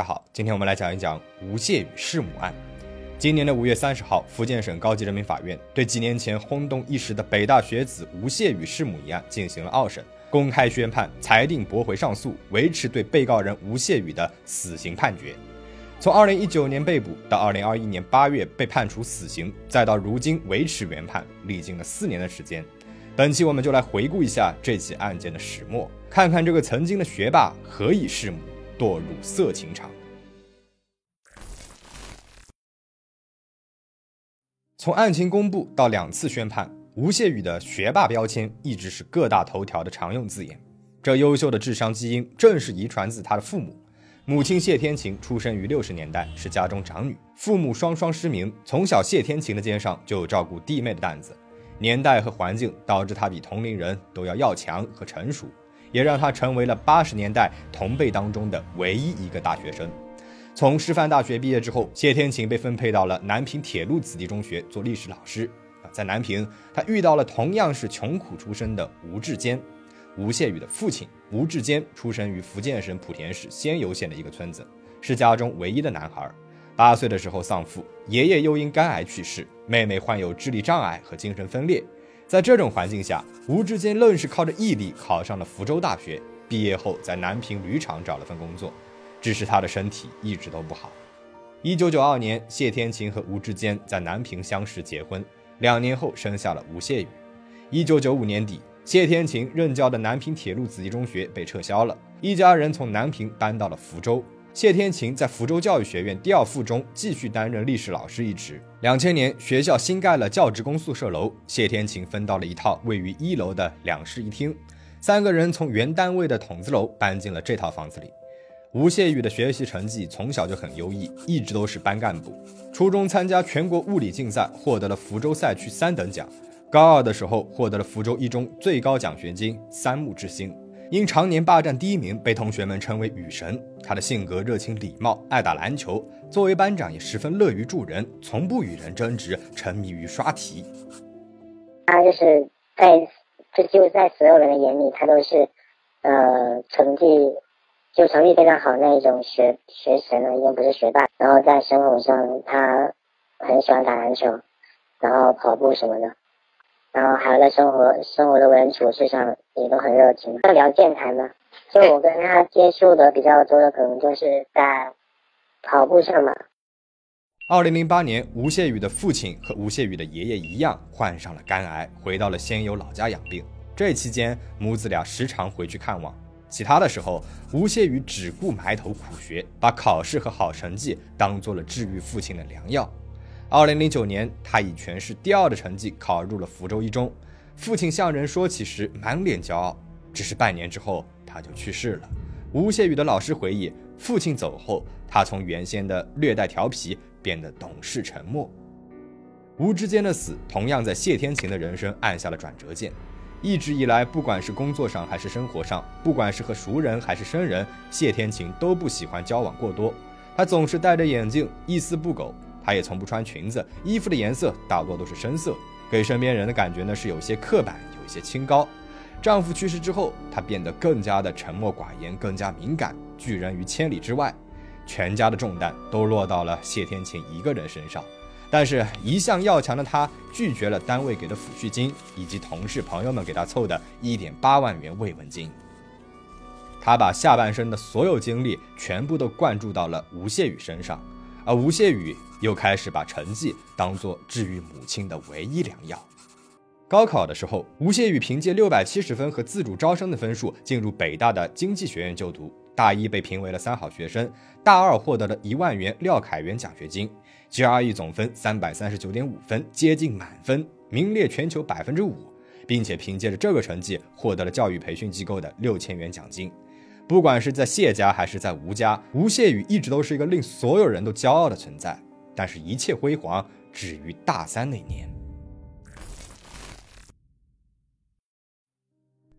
大家好，今天我们来讲一讲吴谢宇弑母案。今年的五月三十号，福建省高级人民法院对几年前轰动一时的北大学子吴谢宇弑母一案进行了二审，公开宣判，裁定驳回上诉，维持对被告人吴谢宇的死刑判决。从二零一九年被捕到二零二一年八月被判处死刑，再到如今维持原判，历经了四年的时间。本期我们就来回顾一下这起案件的始末，看看这个曾经的学霸何以弑母。堕入色情场。从案情公布到两次宣判，吴谢宇的学霸标签一直是各大头条的常用字眼。这优秀的智商基因正是遗传自他的父母。母亲谢天晴出生于六十年代，是家中长女，父母双双失明，从小谢天晴的肩上就有照顾弟妹的担子。年代和环境导致他比同龄人都要要强和成熟。也让他成为了八十年代同辈当中的唯一一个大学生。从师范大学毕业之后，谢天晴被分配到了南平铁路子弟中学做历史老师。啊，在南平，他遇到了同样是穷苦出身的吴志坚。吴谢宇的父亲吴志坚出生于福建省莆田市仙游县的一个村子，是家中唯一的男孩。八岁的时候丧父，爷爷又因肝癌去世，妹妹患有智力障碍和精神分裂。在这种环境下，吴志坚愣是靠着毅力考上了福州大学。毕业后，在南平铝厂找了份工作，只是他的身体一直都不好。一九九二年，谢天晴和吴志坚在南平相识结婚，两年后生下了吴谢宇。一九九五年底，谢天晴任教的南平铁路子弟中学被撤销了，一家人从南平搬到了福州。谢天晴在福州教育学院第二附中继续担任历史老师一职。两千年，学校新盖了教职工宿舍楼，谢天晴分到了一套位于一楼的两室一厅。三个人从原单位的筒子楼搬进了这套房子里。吴谢宇的学习成绩从小就很优异，一直都是班干部。初中参加全国物理竞赛，获得了福州赛区三等奖。高二的时候，获得了福州一中最高奖学金三木之星。因常年霸占第一名，被同学们称为“雨神”。他的性格热情礼貌，爱打篮球。作为班长，也十分乐于助人，从不与人争执，沉迷于刷题。他就是在，就就在所有人的眼里，他都是，呃，成绩就成绩非常好那一种学学神了，已经不是学霸。然后在生活上，他很喜欢打篮球，然后跑步什么的。然后还有在生活生活的为人处事上也都很热情，聊健谈嘛。就我跟他接触的比较多的，可能就是在跑步上嘛。二零零八年，吴谢宇的父亲和吴谢宇的爷爷一样患上了肝癌，回到了仙游老家养病。这期间，母子俩时常回去看望。其他的时候，吴谢宇只顾埋头苦学，把考试和好成绩当做了治愈父亲的良药。二零零九年，他以全市第二的成绩考入了福州一中。父亲向人说起时，满脸骄傲。只是半年之后，他就去世了。吴谢宇的老师回忆，父亲走后，他从原先的略带调皮变得懂事沉默。吴之间的死，同样在谢天晴的人生按下了转折键。一直以来，不管是工作上还是生活上，不管是和熟人还是生人，谢天晴都不喜欢交往过多。他总是戴着眼镜，一丝不苟。她也从不穿裙子，衣服的颜色大多都是深色，给身边人的感觉呢是有些刻板，有一些清高。丈夫去世之后，她变得更加的沉默寡言，更加敏感，拒人于千里之外。全家的重担都落到了谢天晴一个人身上。但是，一向要强的她拒绝了单位给的抚恤金，以及同事朋友们给她凑的一点八万元慰问金。她把下半生的所有精力全部都灌注到了吴谢宇身上。而吴谢宇又开始把成绩当做治愈母亲的唯一良药。高考的时候，吴谢宇凭借六百七十分和自主招生的分数进入北大的经济学院就读，大一被评为了三好学生，大二获得了一万元廖凯元奖学金，GRE 总分三百三十九点五分，接近满分，名列全球百分之五，并且凭借着这个成绩获得了教育培训机构的六千元奖金。不管是在谢家还是在吴家，吴谢宇一直都是一个令所有人都骄傲的存在。但是，一切辉煌止于大三那年。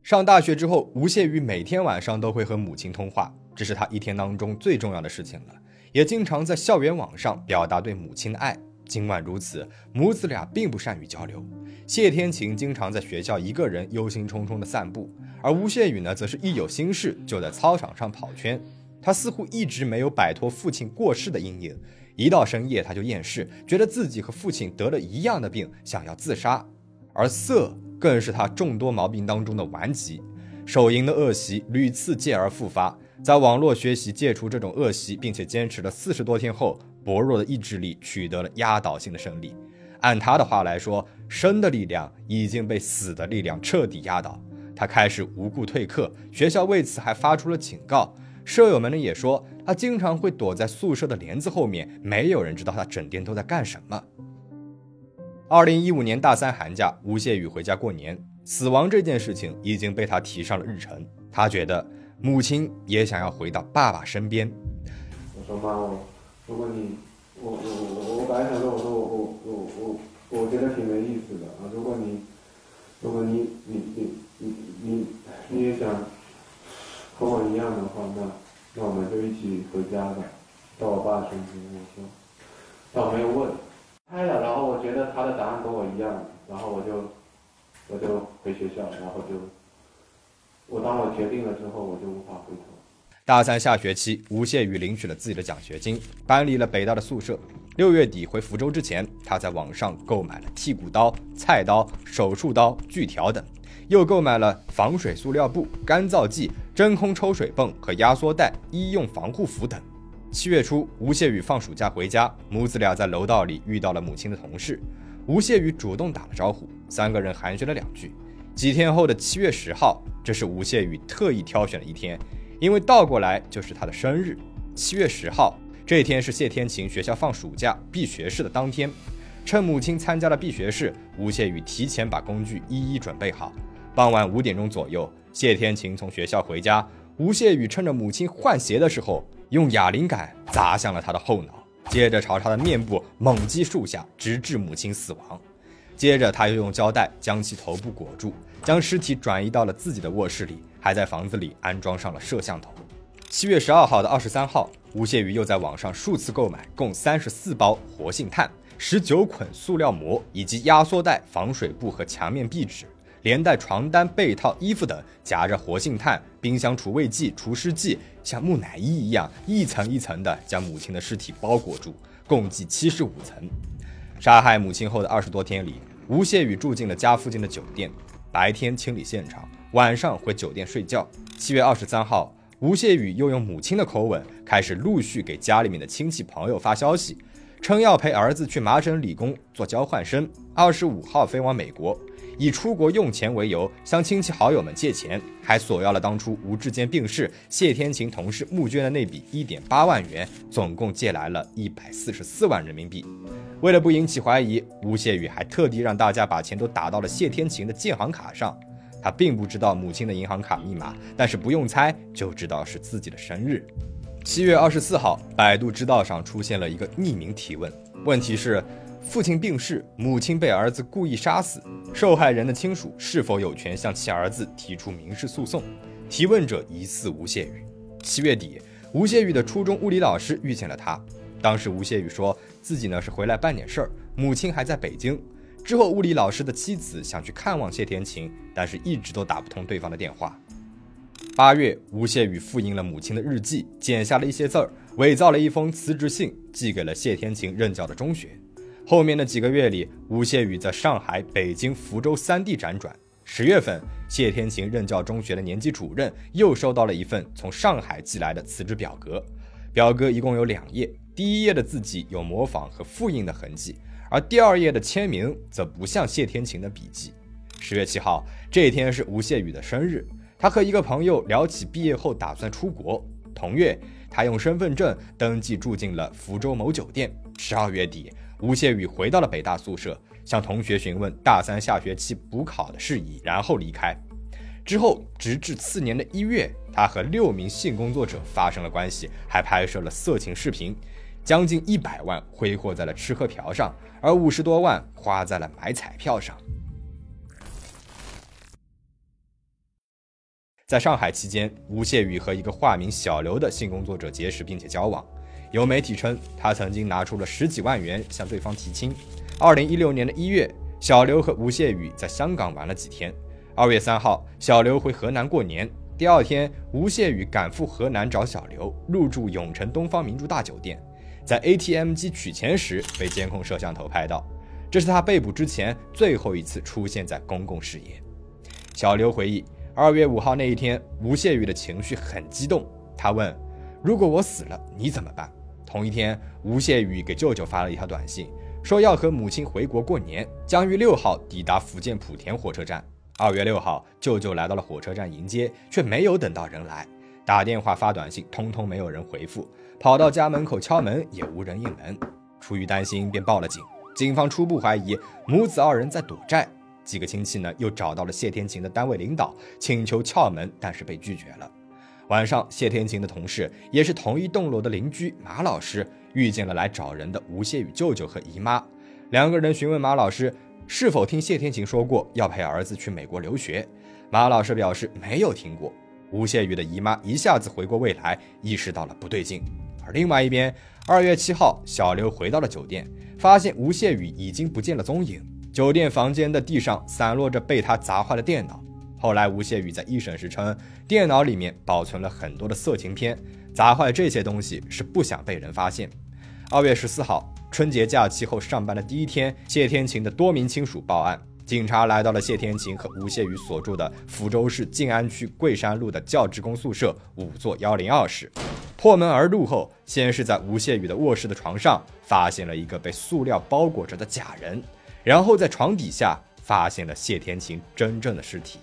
上大学之后，吴谢宇每天晚上都会和母亲通话，这是他一天当中最重要的事情了。也经常在校园网上表达对母亲的爱。尽管如此，母子俩并不善于交流。谢天晴经常在学校一个人忧心忡忡地散步，而吴谢宇呢，则是一有心事就在操场上跑圈。他似乎一直没有摆脱父亲过世的阴影。一到深夜，他就厌世，觉得自己和父亲得了一样的病，想要自杀。而色更是他众多毛病当中的顽疾，手淫的恶习屡次戒而复发。在网络学习戒除这种恶习，并且坚持了四十多天后，薄弱的意志力取得了压倒性的胜利。按他的话来说，生的力量已经被死的力量彻底压倒。他开始无故退课，学校为此还发出了警告。舍友们呢也说，他经常会躲在宿舍的帘子后面，没有人知道他整天都在干什么。二零一五年大三寒假，吴谢宇回家过年，死亡这件事情已经被他提上了日程。他觉得母亲也想要回到爸爸身边。我说妈，我如果你，我我我我本来想说，我说我我我我我觉得挺没意思的啊。如果你，如果你你你你你你也想和我一样的话，那那我们就一起回家吧，到我爸身边。我说，但我没有问。拍了，然后我觉得他的答案跟我一样，然后我就我就回学校，然后就我当我决定了之后，我就无法回头。大三下学期，吴谢宇领取了自己的奖学金，搬离了北大的宿舍。六月底回福州之前，他在网上购买了剔骨刀、菜刀、手术刀、锯条等，又购买了防水塑料布、干燥剂、真空抽水泵和压缩袋、医用防护服等。七月初，吴谢宇放暑假回家，母子俩在楼道里遇到了母亲的同事。吴谢宇主动打了招呼，三个人寒暄了两句。几天后的七月十号，这是吴谢宇特意挑选的一天，因为倒过来就是他的生日。七月十号这天是谢天晴学校放暑假闭学式的当天，趁母亲参加了闭学式，吴谢宇提前把工具一一准备好。傍晚五点钟左右，谢天晴从学校回家，吴谢宇趁着母亲换鞋的时候。用哑铃杆砸向了他的后脑，接着朝他的面部猛击数下，直至母亲死亡。接着他又用胶带将其头部裹住，将尸体转移到了自己的卧室里，还在房子里安装上了摄像头。七月十二号的二十三号，吴谢宇又在网上数次购买共三十四包活性炭、十九捆塑料膜以及压缩袋、防水布和墙面壁纸。连带床单、被套、衣服等，夹着活性炭、冰箱除味剂、除湿剂，像木乃伊一样一层一层的将母亲的尸体包裹住，共计七十五层。杀害母亲后的二十多天里，吴谢宇住进了家附近的酒店，白天清理现场，晚上回酒店睡觉。七月二十三号，吴谢宇又用母亲的口吻开始陆续给家里面的亲戚朋友发消息，称要陪儿子去麻省理工做交换生，二十五号飞往美国。以出国用钱为由，向亲戚好友们借钱，还索要了当初吴志坚病逝，谢天琴同事募捐的那笔一点八万元，总共借来了一百四十四万人民币。为了不引起怀疑，吴谢宇还特地让大家把钱都打到了谢天琴的建行卡上。他并不知道母亲的银行卡密码，但是不用猜就知道是自己的生日。七月二十四号，百度知道上出现了一个匿名提问，问题是。父亲病逝，母亲被儿子故意杀死，受害人的亲属是否有权向其儿子提出民事诉讼？提问者疑似吴谢宇。七月底，吴谢宇的初中物理老师遇见了他，当时吴谢宇说自己呢是回来办点事儿，母亲还在北京。之后，物理老师的妻子想去看望谢天晴，但是一直都打不通对方的电话。八月，吴谢宇复印了母亲的日记，剪下了一些字儿，伪造了一封辞职信，寄给了谢天晴任教的中学。后面的几个月里，吴谢宇在上海、北京、福州三地辗转。十月份，谢天晴任教中学的年级主任又收到了一份从上海寄来的辞职表格，表格一共有两页，第一页的字迹有模仿和复印的痕迹，而第二页的签名则不像谢天晴的笔迹。十月七号，这一天是吴谢宇的生日，他和一个朋友聊起毕业后打算出国。同月，他用身份证登记住进了福州某酒店。十二月底。吴谢宇回到了北大宿舍，向同学询问大三下学期补考的事宜，然后离开。之后，直至次年的一月，他和六名性工作者发生了关系，还拍摄了色情视频，将近一百万挥霍在了吃喝嫖上，而五十多万花在了买彩票上。在上海期间，吴谢宇和一个化名小刘的性工作者结识并且交往。有媒体称，他曾经拿出了十几万元向对方提亲。二零一六年的一月，小刘和吴谢宇在香港玩了几天。二月三号，小刘回河南过年，第二天，吴谢宇赶赴河南找小刘，入住永城东方明珠大酒店，在 ATM 机取钱时被监控摄像头拍到，这是他被捕之前最后一次出现在公共视野。小刘回忆，二月五号那一天，吴谢宇的情绪很激动，他问：“如果我死了，你怎么办？”同一天，吴谢宇给舅舅发了一条短信，说要和母亲回国过年，将于六号抵达福建莆田火车站。二月六号，舅舅来到了火车站迎接，却没有等到人来，打电话发短信，通通没有人回复，跑到家门口敲门也无人应门。出于担心，便报了警。警方初步怀疑母子二人在躲债。几个亲戚呢，又找到了谢天晴的单位领导，请求撬门，但是被拒绝了。晚上，谢天晴的同事，也是同一栋楼的邻居马老师，遇见了来找人的吴谢宇舅舅和姨妈。两个人询问马老师。是否听谢天晴说过要陪儿子去美国留学？马老师表示没有听过。吴谢宇的姨妈一下子回过味来，意识到了不对劲。而另外一边，二月七号，小刘回到了酒店，发现吴谢宇已经不见了踪影。酒店房间的地上散落着被他砸坏的电脑。后来，吴谢宇在一审时称，电脑里面保存了很多的色情片，砸坏这些东西是不想被人发现。二月十四号。春节假期后上班的第一天，谢天晴的多名亲属报案，警察来到了谢天晴和吴谢宇所住的福州市静安区桂山路的教职工宿舍五座幺零二室。破门而入后，先是在吴谢宇的卧室的床上发现了一个被塑料包裹着的假人，然后在床底下发现了谢天晴真正的尸体。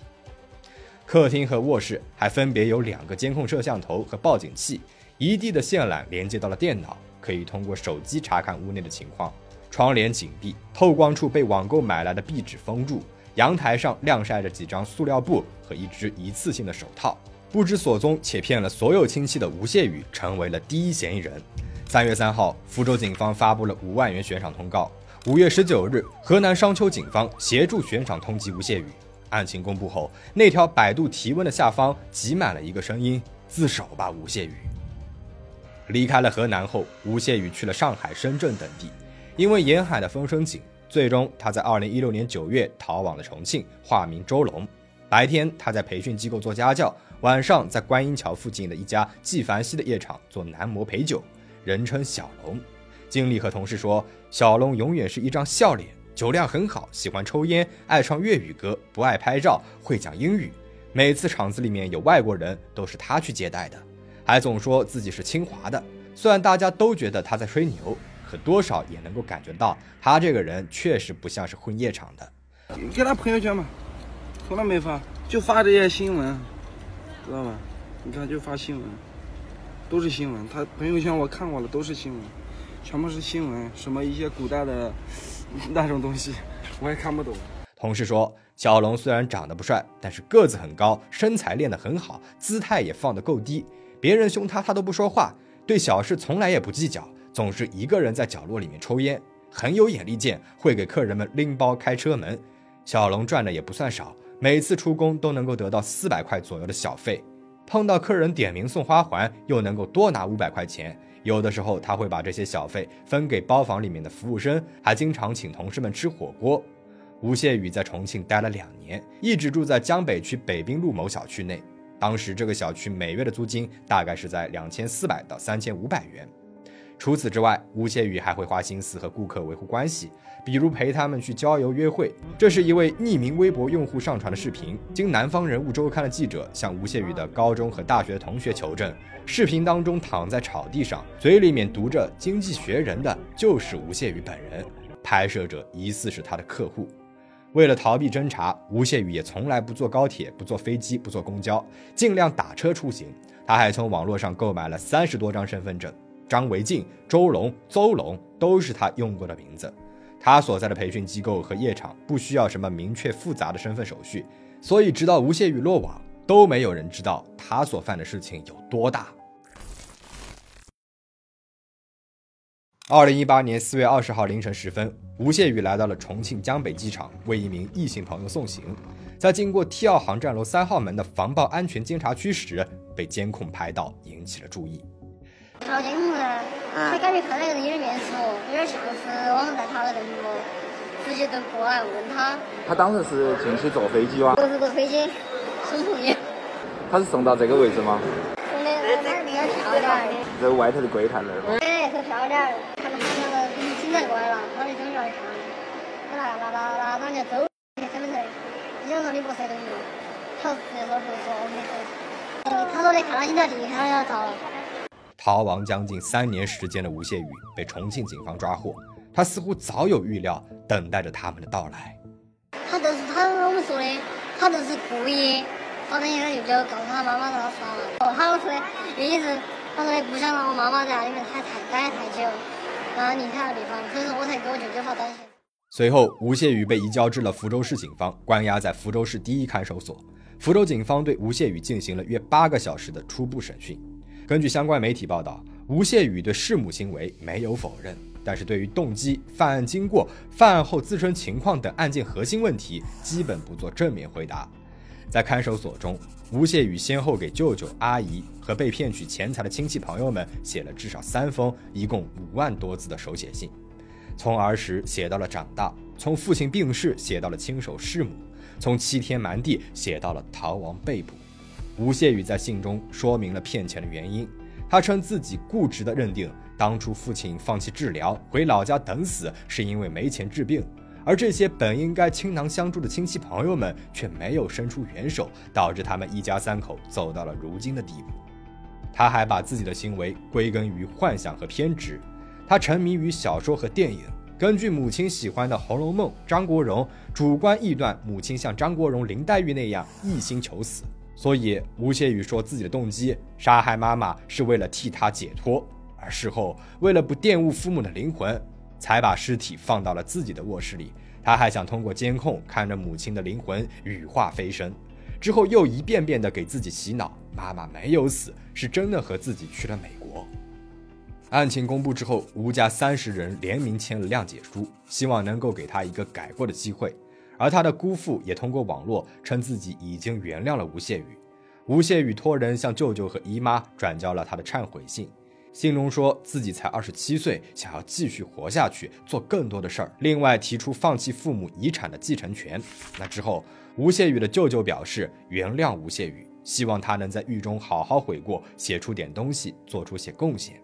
客厅和卧室还分别有两个监控摄像头和报警器，一地的线缆连接到了电脑。可以通过手机查看屋内的情况，窗帘紧闭，透光处被网购买来的壁纸封住。阳台上晾晒着几张塑料布和一只一次性的手套。不知所踪且骗了所有亲戚的吴谢宇成为了第一嫌疑人。三月三号，福州警方发布了五万元悬赏通告。五月十九日，河南商丘警方协助悬赏通缉吴谢宇。案情公布后，那条百度提问的下方挤满了一个声音：自首吧，吴谢宇。离开了河南后，吴谢宇去了上海、深圳等地。因为沿海的风声紧，最终他在2016年9月逃往了重庆，化名周龙。白天他在培训机构做家教，晚上在观音桥附近的一家纪梵希的夜场做男模陪酒，人称小龙。经理和同事说，小龙永远是一张笑脸，酒量很好，喜欢抽烟，爱唱粤语歌，不爱拍照，会讲英语。每次厂子里面有外国人，都是他去接待的。还总说自己是清华的，虽然大家都觉得他在吹牛，可多少也能够感觉到他这个人确实不像是混夜场的。给他朋友圈嘛，从来没发，就发这些新闻，知道吧？你看就发新闻，都是新闻。他朋友圈我看过了，都是新闻，全部是新闻，什么一些古代的 那种东西，我也看不懂。同事说，小龙虽然长得不帅，但是个子很高，身材练得很好，姿态也放得够低。别人凶他，他都不说话，对小事从来也不计较，总是一个人在角落里面抽烟，很有眼力见，会给客人们拎包开车门。小龙赚的也不算少，每次出工都能够得到四百块左右的小费，碰到客人点名送花环，又能够多拿五百块钱。有的时候他会把这些小费分给包房里面的服务生，还经常请同事们吃火锅。吴谢宇在重庆待了两年，一直住在江北区北滨路某小区内。当时这个小区每月的租金大概是在两千四百到三千五百元。除此之外，吴谢宇还会花心思和顾客维护关系，比如陪他们去郊游约会。这是一位匿名微博用户上传的视频，经南方人物周刊的记者向吴谢宇的高中和大学同学求证。视频当中躺在草地上，嘴里面读着《经济学人》的就是吴谢宇本人，拍摄者疑似是他的客户。为了逃避侦查，吴谢宇也从来不坐高铁、不坐飞机、不坐公交，尽量打车出行。他还从网络上购买了三十多张身份证，张维静、周龙、邹龙都是他用过的名字。他所在的培训机构和夜场不需要什么明确复杂的身份手续，所以直到吴谢宇落网，都没有人知道他所犯的事情有多大。二零一八年四月二十号凌晨时分，吴谢宇来到了重庆江北机场，为一名异性朋友送行。在经过 T 二航站楼三号门的防爆安全监察区时，被监控拍到，引起了注意。调监控噻，他感觉看那个人有点面熟，有点像是网上在他的人物，直接就过来问他。他当时是进去坐飞机哇？不是坐飞机，送朋友。他是送到这个位置吗？送的那儿比较漂亮。在外头的柜台那儿吗？哎，可漂亮，看到他那个警察过来了，他就等着看。拿拿拿拿拿人家走身份证，你想说你不是东西，他直接说不说，我没走。他说的看到警察第一看到要逃了。逃亡将近三年时间的吴谢宇被重庆警方抓获，他似乎早有预料，等待着他们的到来。他都是他跟我们说的，他都是故意，反正现在就就告诉他妈妈让他杀了。哦，他说的意思，他说的不想让我妈妈在里面太太待太久，然后离开了地方，所以说我才给我舅舅发短信。随后，吴谢宇被移交至了福州市警方，关押在福州市第一看守所。福州警方对吴谢宇进行了约八个小时的初步审讯。根据相关媒体报道，吴谢宇对弑母行为没有否认，但是对于动机、犯案经过、犯案后自身情况等案件核心问题，基本不做正面回答。在看守所中，吴谢宇先后给舅舅、阿姨和被骗取钱财的亲戚朋友们写了至少三封，一共五万多字的手写信，从儿时写到了长大，从父亲病逝写到了亲手弑母，从欺天瞒地写到了逃亡被捕。吴谢宇在信中说明了骗钱的原因，他称自己固执地认定当初父亲放弃治疗回老家等死是因为没钱治病，而这些本应该倾囊相助的亲戚朋友们却没有伸出援手，导致他们一家三口走到了如今的地步。他还把自己的行为归根于幻想和偏执，他沉迷于小说和电影，根据母亲喜欢的《红楼梦》，张国荣主观臆断母亲像张国荣、林黛玉那样一心求死。所以，吴谢宇说自己的动机杀害妈妈是为了替她解脱，而事后为了不玷污父母的灵魂，才把尸体放到了自己的卧室里。他还想通过监控看着母亲的灵魂羽化飞升，之后又一遍遍的给自己洗脑：妈妈没有死，是真的和自己去了美国。案情公布之后，吴家三十人联名签了谅解书，希望能够给他一个改过的机会。而他的姑父也通过网络称自己已经原谅了吴谢宇。吴谢宇托人向舅舅和姨妈转交了他的忏悔信，信中说自己才二十七岁，想要继续活下去，做更多的事儿。另外提出放弃父母遗产的继承权。那之后，吴谢宇的舅舅表示原谅吴谢宇，希望他能在狱中好好悔过，写出点东西，做出些贡献。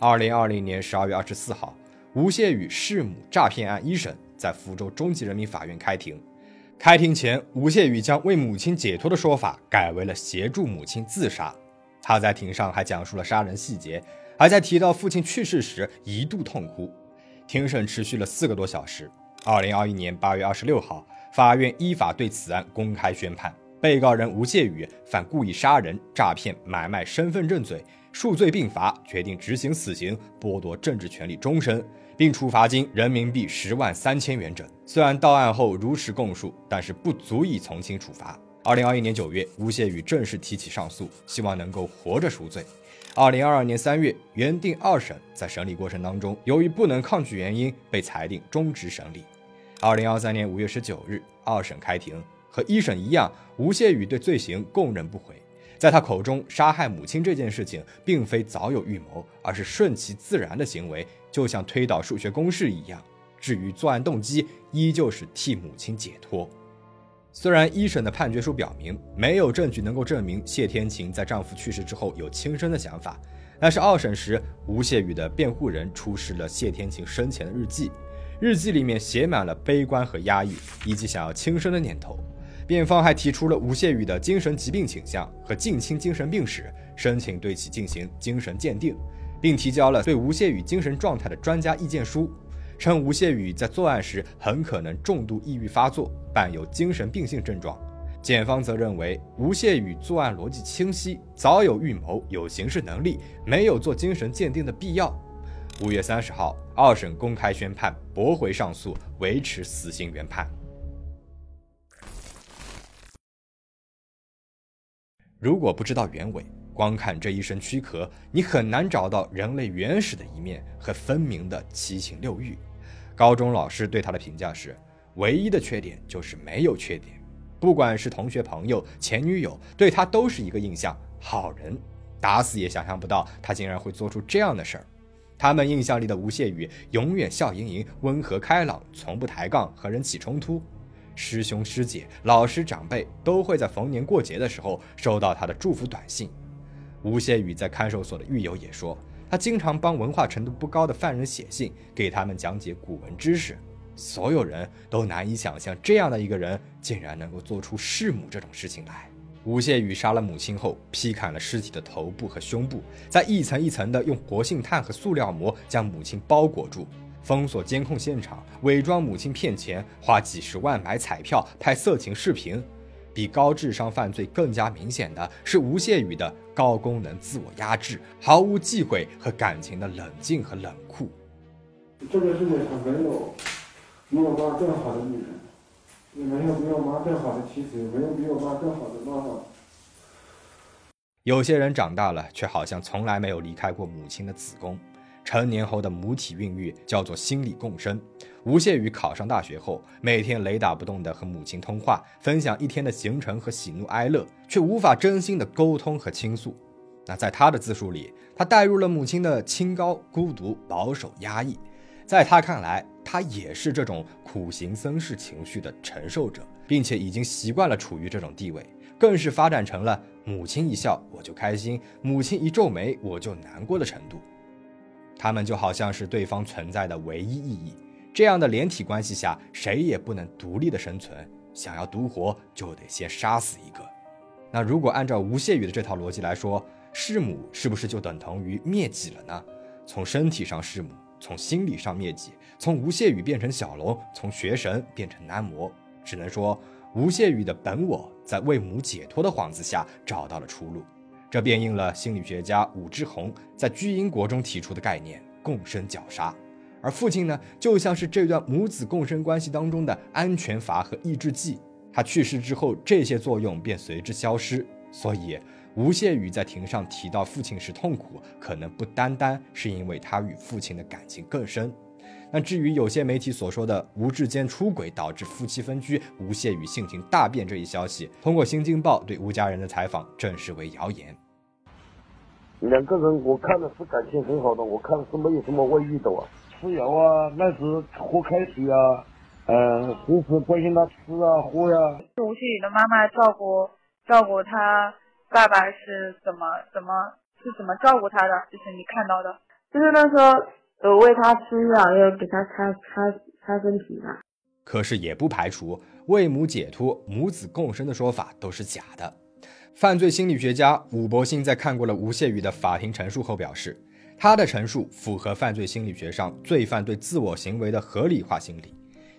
二零二零年十二月二十四号，吴谢宇弑母诈骗案一审。在福州中级人民法院开庭，开庭前，吴谢宇将为母亲解脱的说法改为了协助母亲自杀。他在庭上还讲述了杀人细节，还在提到父亲去世时一度痛哭。庭审持续了四个多小时。二零二一年八月二十六号，法院依法对此案公开宣判，被告人吴谢宇犯故意杀人、诈骗、买卖身份证罪，数罪并罚，决定执行死刑，剥夺政治权利终身。并处罚金人民币十万三千元整。虽然到案后如实供述，但是不足以从轻处罚。二零二一年九月，吴谢宇正式提起上诉，希望能够活着赎罪。二零二二年三月，原定二审在审理过程当中，由于不能抗拒原因，被裁定终止审理。二零二三年五月十九日，二审开庭，和一审一样，吴谢宇对罪行供认不讳。在他口中，杀害母亲这件事情并非早有预谋，而是顺其自然的行为。就像推导数学公式一样，至于作案动机，依旧是替母亲解脱。虽然一审的判决书表明没有证据能够证明谢天晴在丈夫去世之后有轻生的想法，但是二审时，吴谢宇的辩护人出示了谢天晴生前的日记，日记里面写满了悲观和压抑，以及想要轻生的念头。辩方还提出了吴谢宇的精神疾病倾向和近亲精神病史，申请对其进行精神鉴定。并提交了对吴谢宇精神状态的专家意见书，称吴谢宇在作案时很可能重度抑郁发作，伴有精神病性症状。检方则认为吴谢宇作案逻辑清晰，早有预谋，有刑事能力，没有做精神鉴定的必要。五月三十号，二审公开宣判，驳回上诉，维持死刑原判。如果不知道原委。光看这一身躯壳，你很难找到人类原始的一面和分明的七情六欲。高中老师对他的评价是：唯一的缺点就是没有缺点。不管是同学、朋友、前女友，对他都是一个印象，好人。打死也想象不到他竟然会做出这样的事儿。他们印象里的吴谢宇，永远笑盈盈、温和开朗，从不抬杠和人起冲突。师兄师姐、老师长辈都会在逢年过节的时候收到他的祝福短信。吴谢宇在看守所的狱友也说，他经常帮文化程度不高的犯人写信，给他们讲解古文知识。所有人都难以想象，这样的一个人竟然能够做出弑母这种事情来。吴谢宇杀了母亲后，劈砍了尸体的头部和胸部，再一层一层的用活性炭和塑料膜将母亲包裹住，封锁监控现场，伪装母亲骗钱，花几十万买彩票，拍色情视频。比高智商犯罪更加明显的是吴谢宇的高功能自我压制，毫无忌讳和感情的冷静和冷酷。这个世界上没有比我妈更好的女人，也没有比我妈更好的妻子，也没有比我妈更好的妈妈。有些人长大了，却好像从来没有离开过母亲的子宫。成年后的母体孕育叫做心理共生。吴谢宇考上大学后，每天雷打不动地和母亲通话，分享一天的行程和喜怒哀乐，却无法真心的沟通和倾诉。那在他的自述里，他带入了母亲的清高、孤独、保守、压抑。在他看来，他也是这种苦行僧式情绪的承受者，并且已经习惯了处于这种地位，更是发展成了母亲一笑我就开心，母亲一皱眉我就难过的程度。他们就好像是对方存在的唯一意义。这样的连体关系下，谁也不能独立的生存。想要独活，就得先杀死一个。那如果按照吴谢宇的这套逻辑来说，弑母是不是就等同于灭己了呢？从身体上弑母，从心理上灭己，从吴谢宇变成小龙，从学神变成男模。只能说，吴谢宇的本我在为母解脱的幌子下找到了出路。这便应了心理学家武志红在居英国中提出的概念——共生绞杀。而父亲呢，就像是这段母子共生关系当中的安全阀和抑制剂。他去世之后，这些作用便随之消失。所以，吴谢宇在庭上提到父亲时痛苦，可能不单单是因为他与父亲的感情更深。那至于有些媒体所说的吴志坚出轨导致夫妻分居，吴谢宇性情大变这一消息，通过《新京报》对吴家人的采访证实为谣言。两个人，我看的是感情很好的，我看是没有什么外遇的啊。吃药啊，那是喝开水啊，嗯，平时关心他吃啊喝呀。吴旭宇的妈妈照顾照顾他爸爸是怎么怎么是怎么照顾他的？就是你看到的，就是那时候呃喂他吃药，有给他擦擦擦身体嘛。可是也不排除为母解脱、母子共生的说法都是假的。犯罪心理学家武伯兴在看过了吴谢宇的法庭陈述后表示。他的陈述符合犯罪心理学上罪犯对自我行为的合理化心理，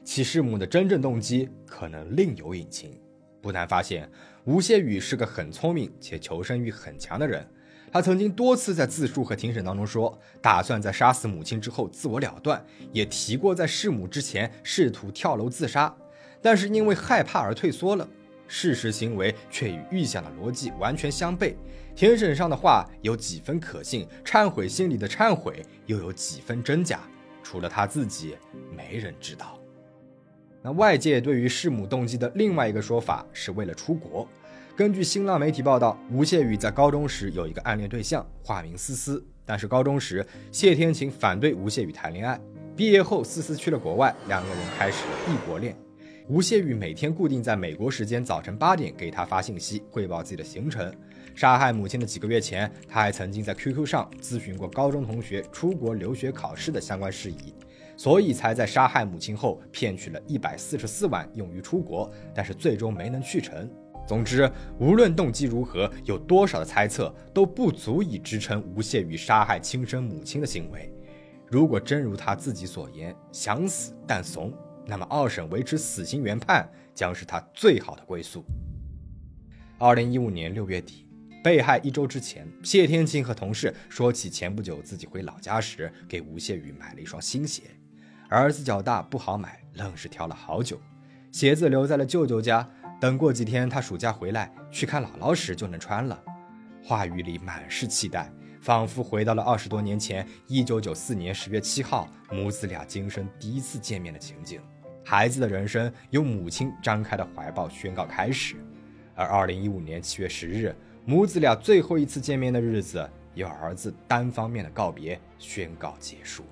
其弑母的真正动机可能另有隐情。不难发现，吴谢宇是个很聪明且求生欲很强的人。他曾经多次在自述和庭审当中说，打算在杀死母亲之后自我了断，也提过在弑母之前试图跳楼自杀，但是因为害怕而退缩了。事实行为却与预想的逻辑完全相悖，庭审上的话有几分可信，忏悔信里的忏悔又有几分真假，除了他自己，没人知道。那外界对于弑母动机的另外一个说法是为了出国。根据新浪媒体报道，吴谢宇在高中时有一个暗恋对象，化名思思，但是高中时谢天晴反对吴谢宇谈恋爱，毕业后思思去了国外，两个人开始了异国恋。吴谢宇每天固定在美国时间早晨八点给他发信息，汇报自己的行程。杀害母亲的几个月前，他还曾经在 QQ 上咨询过高中同学出国留学考试的相关事宜，所以才在杀害母亲后骗取了一百四十四万用于出国，但是最终没能去成。总之，无论动机如何，有多少的猜测都不足以支撑吴谢宇杀害亲生母亲的行为。如果真如他自己所言，想死但怂。那么，二审维持死刑原判将是他最好的归宿。二零一五年六月底，被害一周之前，谢天庆和同事说起前不久自己回老家时给吴谢宇买了一双新鞋，儿子脚大不好买，愣是挑了好久，鞋子留在了舅舅家，等过几天他暑假回来去看姥姥时就能穿了。话语里满是期待。仿佛回到了二十多年前，一九九四年十月七号，母子俩今生第一次见面的情景。孩子的人生由母亲张开的怀抱宣告开始，而二零一五年七月十日，母子俩最后一次见面的日子，由儿子单方面的告别宣告结束。